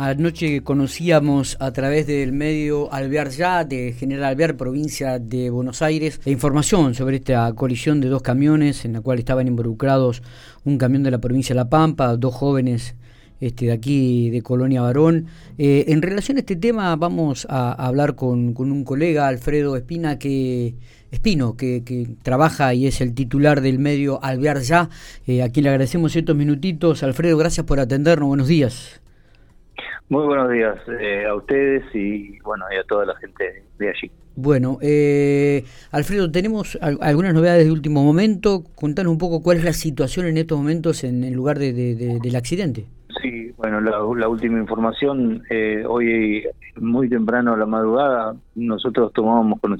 Anoche conocíamos a través del medio Alvear Ya, de General Alvear, provincia de Buenos Aires, la información sobre esta colisión de dos camiones en la cual estaban involucrados un camión de la provincia de La Pampa, dos jóvenes este, de aquí de Colonia Barón. Eh, en relación a este tema vamos a, hablar con, un colega, Alfredo Espina, que Espino, que, trabaja y es el titular del medio Alvear Ya, eh, a quien le agradecemos estos minutitos. Alfredo, gracias por atendernos, buenos días. Muy buenos días eh, a ustedes y bueno y a toda la gente de allí. Bueno, eh, Alfredo, tenemos algunas novedades de último momento. Contanos un poco cuál es la situación en estos momentos en el lugar de, del accidente. Sí, bueno, la, última información, eh, hoy muy temprano a la madrugada, nosotros tomábamos conocimiento